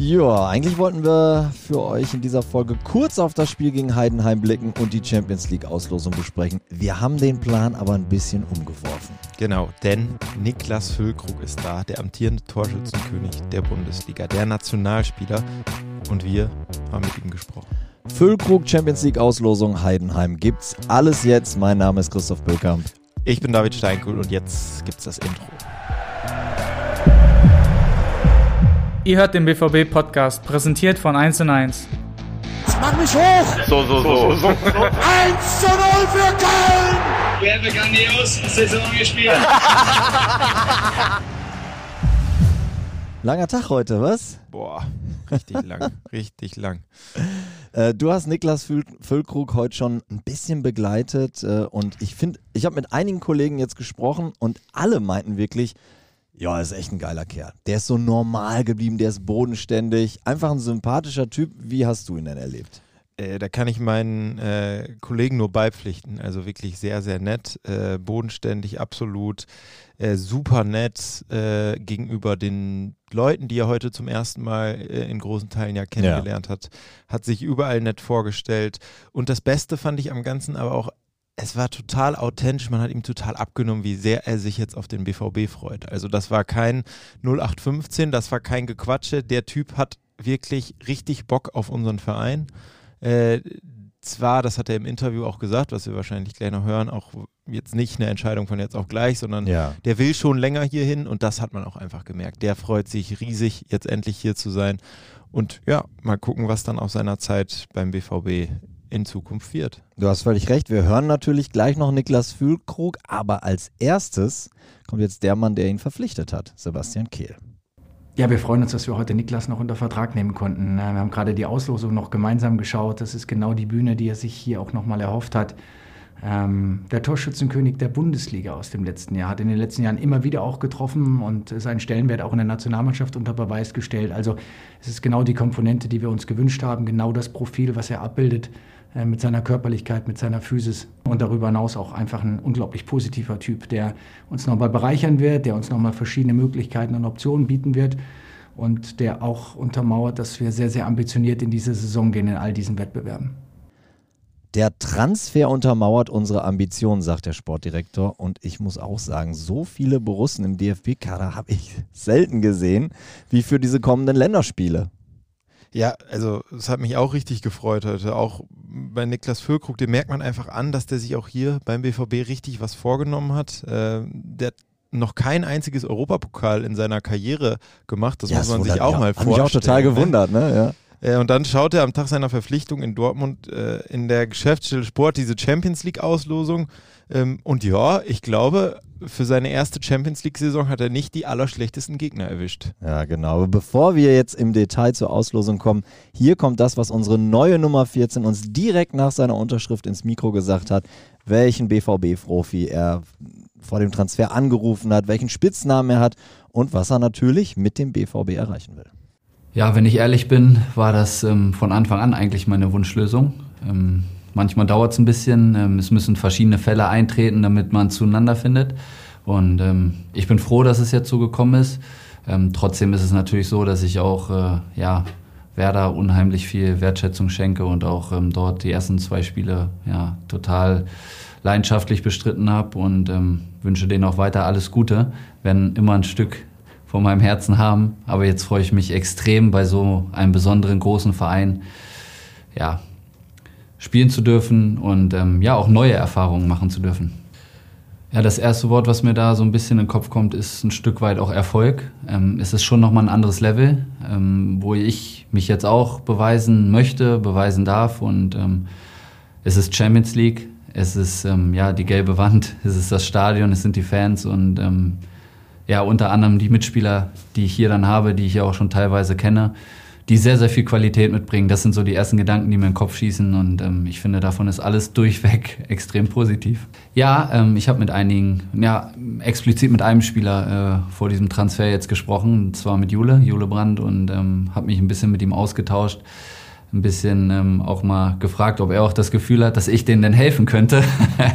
Ja, eigentlich wollten wir für euch in dieser Folge kurz auf das Spiel gegen Heidenheim blicken und die Champions League Auslosung besprechen. Wir haben den Plan aber ein bisschen umgeworfen. Genau, denn Niklas Füllkrug ist da, der amtierende Torschützenkönig der Bundesliga, der Nationalspieler und wir haben mit ihm gesprochen. Füllkrug Champions League Auslosung Heidenheim gibt's alles jetzt. Mein Name ist Christoph Böckamp. Ich bin David Steinkuhl und jetzt gibt's das Intro. Ihr hört den BVB-Podcast, präsentiert von 1 und 1. Mach mich hoch! So, so, so. so. 1 zu 0 für Köln! Wir haben grandios Saison gespielt. Langer Tag heute, was? Boah, richtig lang, richtig lang. Äh, du hast Niklas Füll Füllkrug heute schon ein bisschen begleitet äh, und ich finde, ich habe mit einigen Kollegen jetzt gesprochen und alle meinten wirklich, ja, ist echt ein geiler Kerl. Der ist so normal geblieben, der ist bodenständig, einfach ein sympathischer Typ. Wie hast du ihn denn erlebt? Äh, da kann ich meinen äh, Kollegen nur beipflichten. Also wirklich sehr, sehr nett, äh, bodenständig, absolut, äh, super nett äh, gegenüber den Leuten, die er heute zum ersten Mal äh, in großen Teilen ja kennengelernt ja. hat. Hat sich überall nett vorgestellt. Und das Beste fand ich am Ganzen aber auch es war total authentisch, man hat ihm total abgenommen, wie sehr er sich jetzt auf den BVB freut. Also das war kein 0815, das war kein Gequatsche. Der Typ hat wirklich richtig Bock auf unseren Verein. Äh, zwar, das hat er im Interview auch gesagt, was wir wahrscheinlich gleich noch hören, auch jetzt nicht eine Entscheidung von jetzt auf gleich, sondern ja. der will schon länger hier hin und das hat man auch einfach gemerkt. Der freut sich riesig, jetzt endlich hier zu sein. Und ja, mal gucken, was dann aus seiner Zeit beim BVB in Zukunft wird. Du hast völlig recht. Wir hören natürlich gleich noch Niklas Fühlkrug, aber als erstes kommt jetzt der Mann, der ihn verpflichtet hat, Sebastian Kehl. Ja, wir freuen uns, dass wir heute Niklas noch unter Vertrag nehmen konnten. Wir haben gerade die Auslosung noch gemeinsam geschaut. Das ist genau die Bühne, die er sich hier auch nochmal erhofft hat. Ähm, der Torschützenkönig der Bundesliga aus dem letzten Jahr hat in den letzten Jahren immer wieder auch getroffen und seinen Stellenwert auch in der Nationalmannschaft unter Beweis gestellt. Also es ist genau die Komponente, die wir uns gewünscht haben, genau das Profil, was er abbildet. Äh, mit seiner Körperlichkeit, mit seiner Physis und darüber hinaus auch einfach ein unglaublich positiver Typ, der uns nochmal bereichern wird, der uns nochmal verschiedene Möglichkeiten und Optionen bieten wird und der auch untermauert, dass wir sehr, sehr ambitioniert in diese Saison gehen in all diesen Wettbewerben. Der Transfer untermauert unsere Ambitionen, sagt der Sportdirektor. Und ich muss auch sagen, so viele Borussen im DFB-Kader habe ich selten gesehen wie für diese kommenden Länderspiele. Ja, also es hat mich auch richtig gefreut heute. Auch bei Niklas Füllkrug, dem merkt man einfach an, dass der sich auch hier beim BVB richtig was vorgenommen hat. Äh, der hat noch kein einziges Europapokal in seiner Karriere gemacht. Das ja, muss man sich auch mal vorstellen. Hat mich auch total ne? gewundert, ne? Ja. Äh, und dann schaut er am Tag seiner Verpflichtung in Dortmund äh, in der Geschäftsstelle Sport diese Champions League Auslosung. Ähm, und ja, ich glaube, für seine erste Champions League-Saison hat er nicht die allerschlechtesten Gegner erwischt. Ja, genau. Aber bevor wir jetzt im Detail zur Auslosung kommen, hier kommt das, was unsere neue Nummer 14 uns direkt nach seiner Unterschrift ins Mikro gesagt hat, welchen BVB-Profi er vor dem Transfer angerufen hat, welchen Spitznamen er hat und was er natürlich mit dem BVB erreichen will. Ja, wenn ich ehrlich bin, war das ähm, von Anfang an eigentlich meine Wunschlösung. Ähm, Manchmal dauert es ein bisschen. Ähm, es müssen verschiedene Fälle eintreten, damit man zueinander findet. Und ähm, ich bin froh, dass es jetzt so gekommen ist. Ähm, trotzdem ist es natürlich so, dass ich auch äh, ja, Werder unheimlich viel Wertschätzung schenke und auch ähm, dort die ersten zwei Spiele ja, total leidenschaftlich bestritten habe und ähm, wünsche denen auch weiter alles Gute. Werden immer ein Stück von meinem Herzen haben. Aber jetzt freue ich mich extrem bei so einem besonderen großen Verein. Ja, spielen zu dürfen und ähm, ja auch neue Erfahrungen machen zu dürfen. Ja, das erste Wort, was mir da so ein bisschen in den Kopf kommt, ist ein Stück weit auch Erfolg. Ähm, es ist schon nochmal ein anderes Level, ähm, wo ich mich jetzt auch beweisen möchte, beweisen darf. Und ähm, es ist Champions League, es ist ähm, ja die gelbe Wand, es ist das Stadion, es sind die Fans und ähm, ja unter anderem die Mitspieler, die ich hier dann habe, die ich ja auch schon teilweise kenne die sehr, sehr viel Qualität mitbringen. Das sind so die ersten Gedanken, die mir in den Kopf schießen und ähm, ich finde, davon ist alles durchweg extrem positiv. Ja, ähm, ich habe mit einigen, ja, explizit mit einem Spieler äh, vor diesem Transfer jetzt gesprochen, und zwar mit Jule, Jule Brandt und ähm, habe mich ein bisschen mit ihm ausgetauscht ein bisschen ähm, auch mal gefragt, ob er auch das Gefühl hat, dass ich denen denn helfen könnte.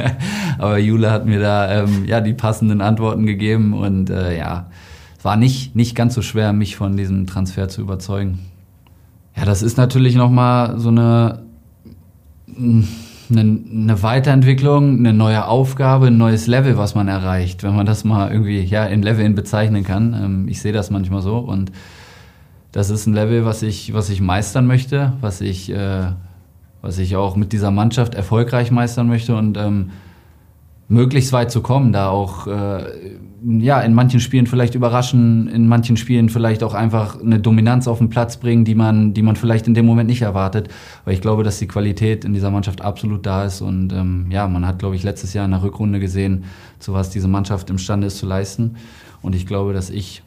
Aber Jule hat mir da ähm, ja die passenden Antworten gegeben und äh, ja, war nicht, nicht ganz so schwer, mich von diesem Transfer zu überzeugen. Ja, das ist natürlich nochmal so eine, eine, eine Weiterentwicklung, eine neue Aufgabe, ein neues Level, was man erreicht, wenn man das mal irgendwie ja, in Leveln bezeichnen kann. Ähm, ich sehe das manchmal so und das ist ein Level, was ich, was ich meistern möchte, was ich, äh, was ich auch mit dieser Mannschaft erfolgreich meistern möchte und ähm, möglichst weit zu kommen, da auch äh, ja in manchen Spielen vielleicht überraschen, in manchen Spielen vielleicht auch einfach eine Dominanz auf den Platz bringen, die man, die man vielleicht in dem Moment nicht erwartet. Weil ich glaube, dass die Qualität in dieser Mannschaft absolut da ist und ähm, ja, man hat, glaube ich, letztes Jahr in der Rückrunde gesehen, zu was diese Mannschaft imstande ist zu leisten. Und ich glaube, dass ich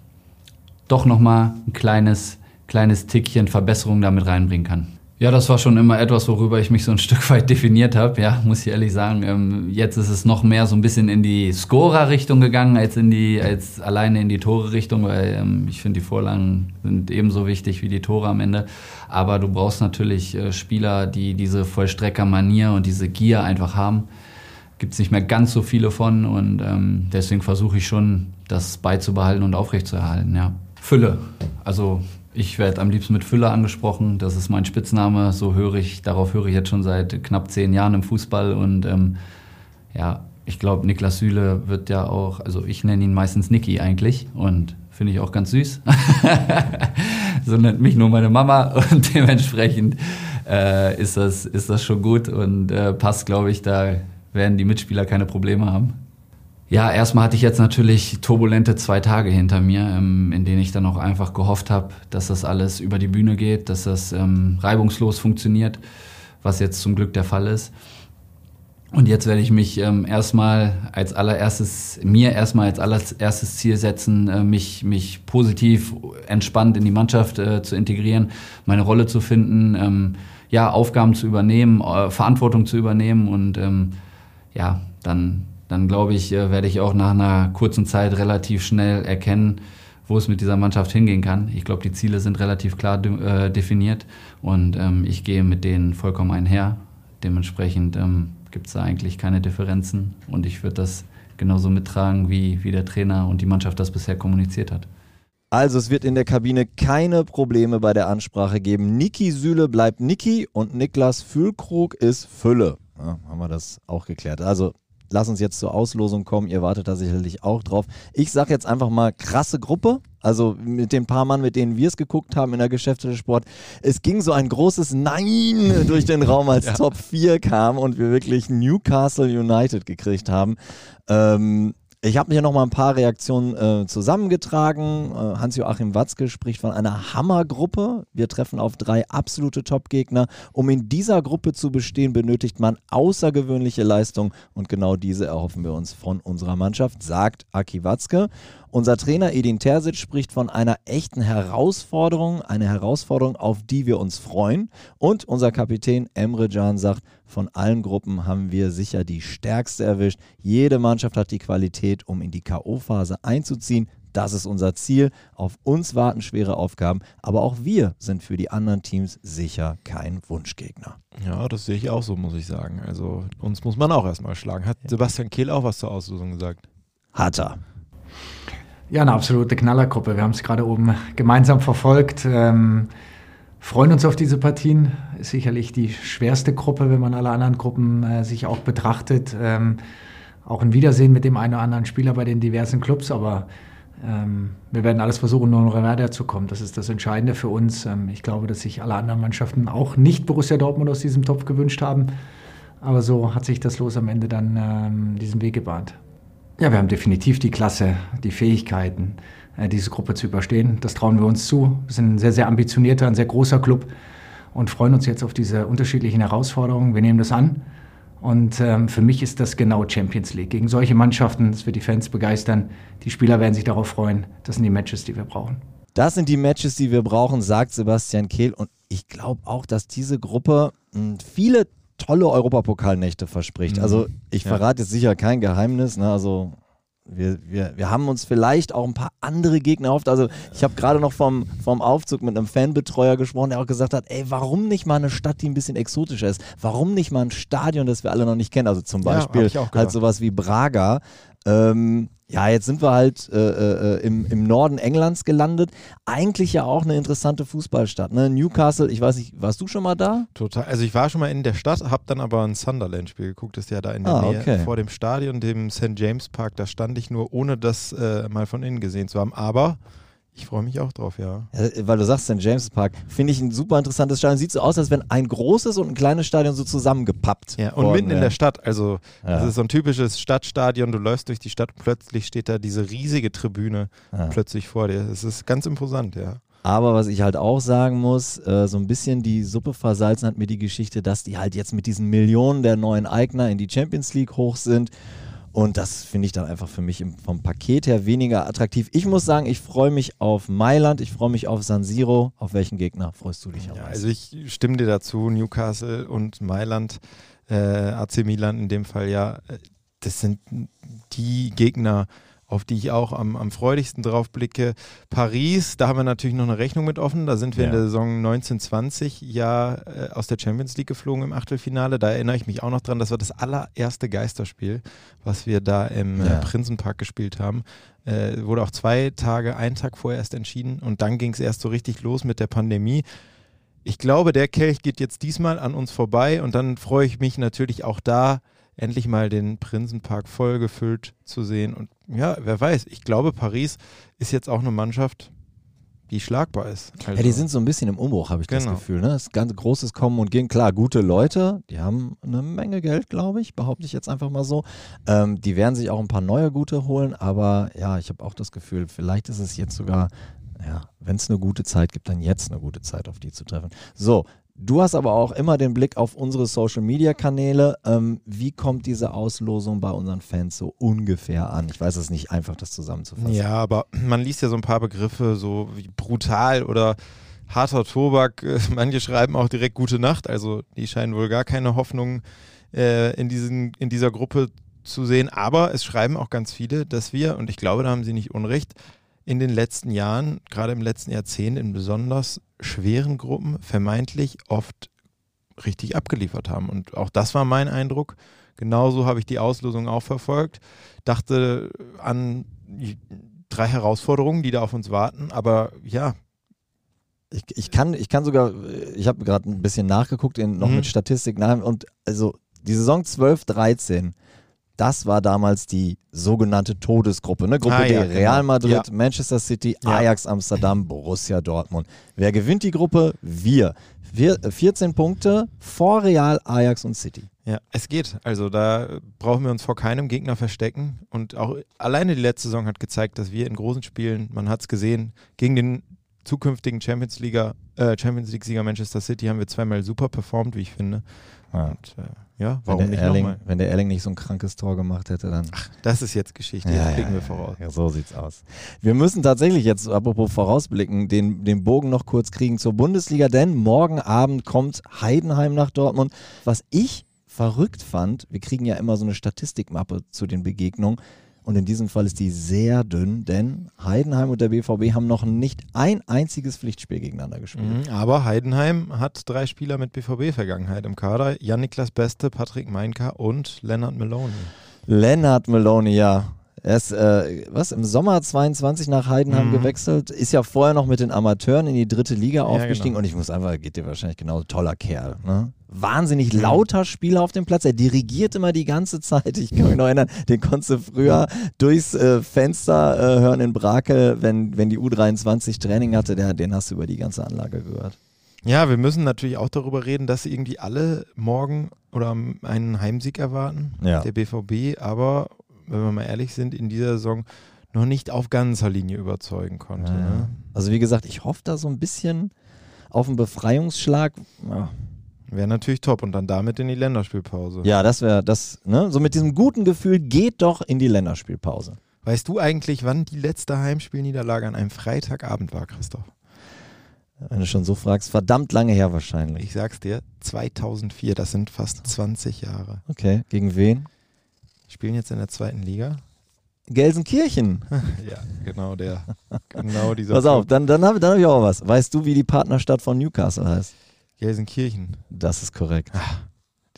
doch noch mal ein kleines kleines Tickchen Verbesserung damit reinbringen kann. Ja, das war schon immer etwas, worüber ich mich so ein Stück weit definiert habe. Ja, muss ich ehrlich sagen. Ähm, jetzt ist es noch mehr so ein bisschen in die Scorer-Richtung gegangen als in die, als alleine in die Tore-Richtung, weil ähm, ich finde, die Vorlagen sind ebenso wichtig wie die Tore am Ende. Aber du brauchst natürlich äh, Spieler, die diese Vollstrecker-Manier und diese Gier einfach haben. Gibt es nicht mehr ganz so viele von und ähm, deswegen versuche ich schon, das beizubehalten und aufrechtzuerhalten. Ja. Fülle. Also ich werde am liebsten mit Füller angesprochen. Das ist mein Spitzname. So höre ich, darauf höre ich jetzt schon seit knapp zehn Jahren im Fußball. Und ähm, ja, ich glaube, Niklas Süle wird ja auch, also ich nenne ihn meistens Niki eigentlich und finde ich auch ganz süß. so nennt mich nur meine Mama und dementsprechend äh, ist, das, ist das schon gut und äh, passt, glaube ich, da werden die Mitspieler keine Probleme haben. Ja, erstmal hatte ich jetzt natürlich turbulente zwei Tage hinter mir, ähm, in denen ich dann auch einfach gehofft habe, dass das alles über die Bühne geht, dass das ähm, reibungslos funktioniert, was jetzt zum Glück der Fall ist. Und jetzt werde ich mich ähm, erstmal als allererstes, mir erstmal als allererstes Ziel setzen, äh, mich, mich positiv, entspannt in die Mannschaft äh, zu integrieren, meine Rolle zu finden, ja, Aufgaben zu übernehmen, äh, Verantwortung zu übernehmen und ja, dann dann glaube ich, äh, werde ich auch nach einer kurzen Zeit relativ schnell erkennen, wo es mit dieser Mannschaft hingehen kann. Ich glaube, die Ziele sind relativ klar äh, definiert und ähm, ich gehe mit denen vollkommen einher. Dementsprechend ähm, gibt es da eigentlich keine Differenzen und ich würde das genauso mittragen, wie, wie der Trainer und die Mannschaft das bisher kommuniziert hat. Also es wird in der Kabine keine Probleme bei der Ansprache geben. Niki Süle bleibt Niki und Niklas Füllkrug ist Fülle. Ja, haben wir das auch geklärt. Also lass uns jetzt zur Auslosung kommen. Ihr wartet da sicherlich auch drauf. Ich sage jetzt einfach mal krasse Gruppe. Also mit den paar Mann, mit denen wir es geguckt haben in der Geschäftssport. Es ging so ein großes Nein durch den Raum, als ja. Top 4 kam und wir wirklich Newcastle United gekriegt haben. Ähm, ich habe mir noch mal ein paar Reaktionen äh, zusammengetragen. Äh, Hans-Joachim Watzke spricht von einer Hammergruppe. Wir treffen auf drei absolute Top-Gegner. Um in dieser Gruppe zu bestehen, benötigt man außergewöhnliche Leistung und genau diese erhoffen wir uns von unserer Mannschaft, sagt Aki Watzke. Unser Trainer Edin Terzic spricht von einer echten Herausforderung, eine Herausforderung, auf die wir uns freuen. Und unser Kapitän Emre Can sagt, von allen Gruppen haben wir sicher die stärkste erwischt. Jede Mannschaft hat die Qualität, um in die KO-Phase einzuziehen. Das ist unser Ziel. Auf uns warten schwere Aufgaben, aber auch wir sind für die anderen Teams sicher kein Wunschgegner. Ja, das sehe ich auch so, muss ich sagen. Also uns muss man auch erstmal schlagen. Hat Sebastian Kehl auch was zur Auslösung gesagt? Hat er. Ja, eine absolute Knallergruppe. Wir haben es gerade oben gemeinsam verfolgt. Ähm, freuen uns auf diese Partien. Ist sicherlich die schwerste Gruppe, wenn man alle anderen Gruppen äh, sich auch betrachtet. Ähm, auch ein Wiedersehen mit dem einen oder anderen Spieler bei den diversen Clubs, aber ähm, wir werden alles versuchen, nur noch weiter zu kommen. Das ist das Entscheidende für uns. Ähm, ich glaube, dass sich alle anderen Mannschaften auch nicht Borussia Dortmund aus diesem Topf gewünscht haben. Aber so hat sich das Los am Ende dann ähm, diesen Weg gebahnt. Ja, wir haben definitiv die Klasse, die Fähigkeiten, äh, diese Gruppe zu überstehen. Das trauen wir uns zu. Wir sind ein sehr, sehr ambitionierter, ein sehr großer Club und freuen uns jetzt auf diese unterschiedlichen Herausforderungen. Wir nehmen das an. Und ähm, für mich ist das genau Champions League. Gegen solche Mannschaften, das wird die Fans begeistern. Die Spieler werden sich darauf freuen. Das sind die Matches, die wir brauchen. Das sind die Matches, die wir brauchen, sagt Sebastian Kehl. Und ich glaube auch, dass diese Gruppe hm, viele tolle Europapokalnächte verspricht. Mhm. Also ich ja. verrate jetzt sicher kein Geheimnis. Ne? Also wir, wir, wir haben uns vielleicht auch ein paar andere Gegner erhofft. Also ich habe gerade noch vom, vom Aufzug mit einem Fanbetreuer gesprochen, der auch gesagt hat, ey, warum nicht mal eine Stadt, die ein bisschen exotischer ist? Warum nicht mal ein Stadion, das wir alle noch nicht kennen? Also zum Beispiel ja, halt sowas wie Braga. Ähm, ja, jetzt sind wir halt äh, äh, im, im Norden Englands gelandet. Eigentlich ja auch eine interessante Fußballstadt. Ne? Newcastle, ich weiß nicht, warst du schon mal da? Total. Also ich war schon mal in der Stadt, habe dann aber ein Sunderland-Spiel geguckt, das ist ja da in der Ah, Nähe okay. vor dem Stadion, dem St. James Park. Da stand ich nur, ohne das äh, mal von innen gesehen zu haben. Aber ich freue mich auch drauf, ja. Ja, weil du sagst, St. James Park, finde ich ein super interessantes Stadion. Sieht so aus, als wenn ein großes und ein kleines Stadion so zusammengepappt. Ja, und worden mitten in wären. der Stadt. Also, Ja. das ist so ein typisches Stadtstadion. Du läufst durch die Stadt und plötzlich steht da diese riesige Tribüne Ja. plötzlich vor dir. Das ist ganz imposant, ja. Aber was ich halt auch sagen muss, äh, so ein bisschen die Suppe versalzen hat mir die Geschichte, dass die halt jetzt mit diesen Millionen der neuen Eigner in die Champions League hoch sind. Und das finde ich dann einfach für mich vom Paket her weniger attraktiv. Ich muss sagen, ich freue mich auf Mailand, ich freue mich auf San Siro. Auf welchen Gegner freust du dich am Ja, meisten? also ich stimme dir dazu, Newcastle und Mailand, äh, AC Milan in dem Fall ja, äh, das sind die Gegner, auf die ich auch am, am freudigsten drauf blicke. Paris, da haben wir natürlich noch eine Rechnung mit offen. Da sind wir in Ja. der Saison 1920 ja äh, aus der Champions League geflogen im Achtelfinale. Da erinnere ich mich auch noch dran, das war das allererste Geisterspiel, was wir da im Ja. äh, Prinzenpark gespielt haben. Äh, wurde auch zwei Tage, einen Tag vorher erst entschieden und dann ging es erst so richtig los mit der Pandemie. Ich glaube, der Kelch geht jetzt diesmal an uns vorbei und dann freue ich mich natürlich auch da, endlich mal den Prinzenpark voll gefüllt zu sehen. Und ja, wer weiß, ich glaube, Paris ist jetzt auch eine Mannschaft, die schlagbar ist. Also, Ja, die sind so ein bisschen im Umbruch, habe ich das Genau. Gefühl. Ne? Das ist ganz großes Kommen und Gehen. Klar, gute Leute, die haben eine Menge Geld, glaube ich, behaupte ich jetzt einfach mal so. Ähm, die werden sich auch ein paar neue gute holen, aber ja, ich habe auch das Gefühl, vielleicht ist es jetzt sogar, ja, wenn es eine gute Zeit gibt, dann jetzt eine gute Zeit, auf die zu treffen. So. Du hast aber auch immer den Blick auf unsere Social Media Kanäle. Ähm, wie kommt diese Auslosung bei unseren Fans so ungefähr an? Ich weiß es nicht einfach, das zusammenzufassen. Ja, aber man liest ja so ein paar Begriffe, so wie brutal oder harter Tobak. Manche schreiben auch direkt gute Nacht. Also die scheinen wohl gar keine Hoffnung äh, in, diesen, in dieser Gruppe zu sehen. Aber es schreiben auch ganz viele, dass wir, und ich glaube, da haben sie nicht unrecht, in den letzten Jahren, gerade im letzten Jahrzehnt, in besonders schweren Gruppen vermeintlich oft richtig abgeliefert haben. Und auch das war mein Eindruck. Genauso habe ich die Auslosung auch verfolgt. Dachte an drei Herausforderungen, die da auf uns warten. Aber ja, Ich, ich, kann, ich kann sogar, ich habe gerade ein bisschen nachgeguckt, in, noch Mhm. mit Statistik nach, und also die Saison 12, 13, das war damals die sogenannte Todesgruppe, ne? Gruppe Ah, D, ja, genau. Real Madrid, Ja. Manchester City, Ja. Ajax Amsterdam, Borussia Dortmund. Wer gewinnt die Gruppe? Wir. Wir 14 Punkte vor Real, Ajax und City. Ja, es geht. Also da brauchen wir uns vor keinem Gegner verstecken. Und auch alleine die letzte Saison hat gezeigt, dass wir in großen Spielen, man hat es gesehen, gegen den zukünftigen Champions, League, äh, Champions League-Sieger Manchester City haben wir zweimal super performt, wie ich finde. Und äh, ja, warum wenn, nicht Erling, nochmal? wenn der Erling nicht so ein krankes Tor gemacht hätte, dann. Das ist jetzt Geschichte, jetzt blicken wir voraus. Ja, so sieht's aus. Wir müssen tatsächlich jetzt, apropos vorausblicken, den, den Bogen noch kurz kriegen zur Bundesliga, denn morgen Abend kommt Heidenheim nach Dortmund. Was ich verrückt fand, wir kriegen ja immer so eine Statistikmappe zu den Begegnungen und in diesem Fall ist die sehr dünn, denn Heidenheim und der BVB haben noch nicht ein einziges Pflichtspiel gegeneinander gespielt. Mhm, aber Heidenheim hat drei Spieler mit BVB-Vergangenheit im Kader. Jan-Niklas Beste, Patrick Meinka und Lennart Meloni. Lennart Maloney, ja. Er ist, äh, was, im Sommer 22 nach Heidenheim Mhm. gewechselt, ist ja vorher noch mit den Amateuren in die dritte Liga aufgestiegen genau. und ich muss einfach, geht dir wahrscheinlich genauso, toller Kerl. Ne? Wahnsinnig Mhm. lauter Spieler auf dem Platz, er dirigiert immer die ganze Zeit. Ich kann mich noch erinnern, den konntest du früher durchs äh, Fenster äh, hören in Brakel, wenn, wenn die U23 Training hatte, der, den hast du über die ganze Anlage gehört. Ja, wir müssen natürlich auch darüber reden, dass irgendwie alle morgen oder einen Heimsieg erwarten, Ja. der BVB, aber wenn wir mal ehrlich sind, in dieser Saison noch nicht auf ganzer Linie überzeugen konnte. Ja. Ne? Also wie gesagt, ich hoffe da so ein bisschen auf einen Befreiungsschlag. Ja, Wäre natürlich top und dann damit in die Länderspielpause. Ja, das wäre das, ne? So mit diesem guten Gefühl, geht doch in die Länderspielpause. Weißt du eigentlich, wann die letzte Heimspielniederlage an einem Freitagabend war, Christoph? Wenn du schon so fragst, verdammt lange her wahrscheinlich. Ich sag's dir, 2004, das sind fast 20 Jahre. Okay, gegen wen? Spielen jetzt in der zweiten Liga? Gelsenkirchen. ja, genau der. Genau dieser. Pass auf, dann, dann habe dann hab ich auch was. Weißt du, wie die Partnerstadt von Newcastle heißt? Gelsenkirchen. Das ist korrekt.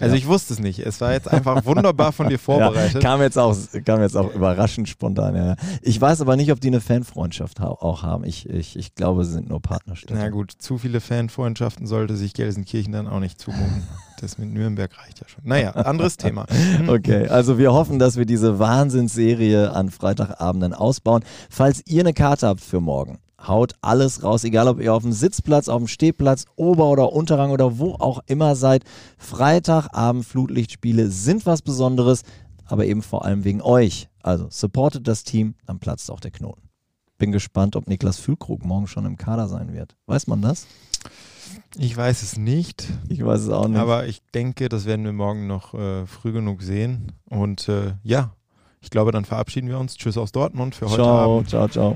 Also Ja. ich wusste es nicht. Es war jetzt einfach wunderbar von dir vorbereitet. Ja, kam jetzt auch, kam jetzt auch überraschend spontan. Ja. Ich weiß aber nicht, ob die eine Fanfreundschaft ha auch haben. Ich, ich, ich glaube, sie sind nur Partnerstädte. Na gut, zu viele Fanfreundschaften sollte sich Gelsenkirchen dann auch nicht zumuten. Das mit Nürnberg reicht ja schon. Naja, anderes Thema. Okay, also wir hoffen, dass wir diese Wahnsinnsserie an Freitagabenden ausbauen. Falls ihr eine Karte habt für morgen, haut alles raus, egal ob ihr auf dem Sitzplatz, auf dem Stehplatz, Ober- oder Unterrang oder wo auch immer seid. Freitagabend Flutlichtspiele sind was Besonderes, aber eben vor allem wegen euch. Also supportet das Team, dann platzt auch der Knoten. Bin gespannt, ob Niklas Füllkrug morgen schon im Kader sein wird. Weiß man das? Ich weiß es nicht, Ich weiß es auch nicht. aber ich denke, das werden wir morgen noch äh, früh genug sehen. Und äh, ja, ich glaube, dann verabschieden wir uns. Tschüss aus Dortmund für heute ciao, Abend. ciao, ciao.